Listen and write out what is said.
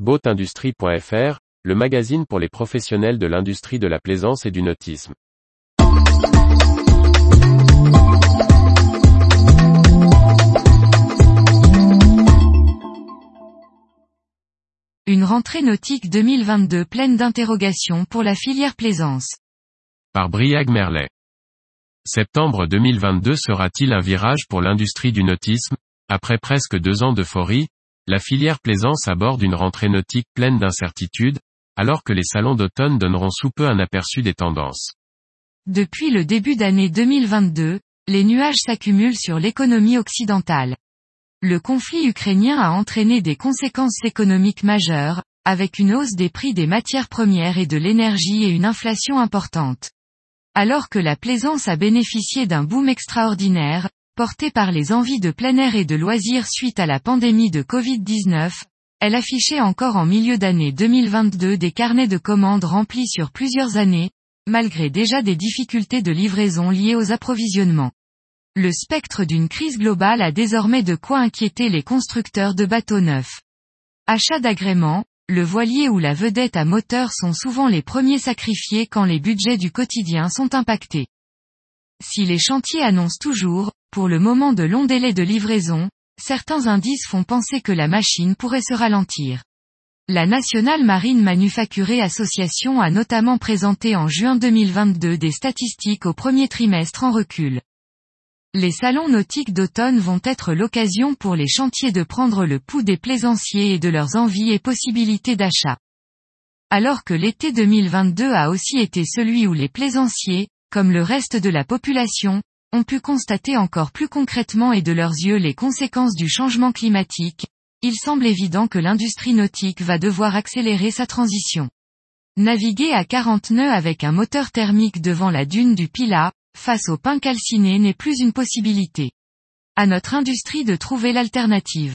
Boatindustrie.fr, le magazine pour les professionnels de l'industrie de la plaisance et du nautisme. Une rentrée nautique 2022 pleine d'interrogations pour la filière plaisance. Par Briag Merlet. Septembre 2022 sera-t-il un virage pour l'industrie du nautisme? Après presque deux ans d'euphorie, la filière plaisance aborde une rentrée nautique pleine d'incertitudes, alors que les salons d'automne donneront sous peu un aperçu des tendances. Depuis le début d'année 2022, les nuages s'accumulent sur l'économie occidentale. Le conflit ukrainien a entraîné des conséquences économiques majeures, avec une hausse des prix des matières premières et de l'énergie et une inflation importante. Alors que la plaisance a bénéficié d'un boom extraordinaire, Portée par les envies de plein air et de loisirs suite à la pandémie de Covid-19, elle affichait encore en milieu d'année 2022 des carnets de commandes remplis sur plusieurs années, malgré déjà des difficultés de livraison liées aux approvisionnements. Le spectre d'une crise globale a désormais de quoi inquiéter les constructeurs de bateaux neufs. Achat d'agréments, le voilier ou la vedette à moteur sont souvent les premiers sacrifiés quand les budgets du quotidien sont impactés. Si les chantiers annoncent toujours, pour le moment de longs délais de livraison, certains indices font penser que la machine pourrait se ralentir. La National Marine Manufacturée Association a notamment présenté en juin 2022 des statistiques au premier trimestre en recul. Les salons nautiques d'automne vont être l'occasion pour les chantiers de prendre le pouls des plaisanciers et de leurs envies et possibilités d'achat. Alors que l'été 2022 a aussi été celui où les plaisanciers, comme le reste de la population, ont pu constater encore plus concrètement et de leurs yeux les conséquences du changement climatique, il semble évident que l'industrie nautique va devoir accélérer sa transition. Naviguer à 40 nœuds avec un moteur thermique devant la dune du Pila, face au pain calciné n'est plus une possibilité. À notre industrie de trouver l'alternative.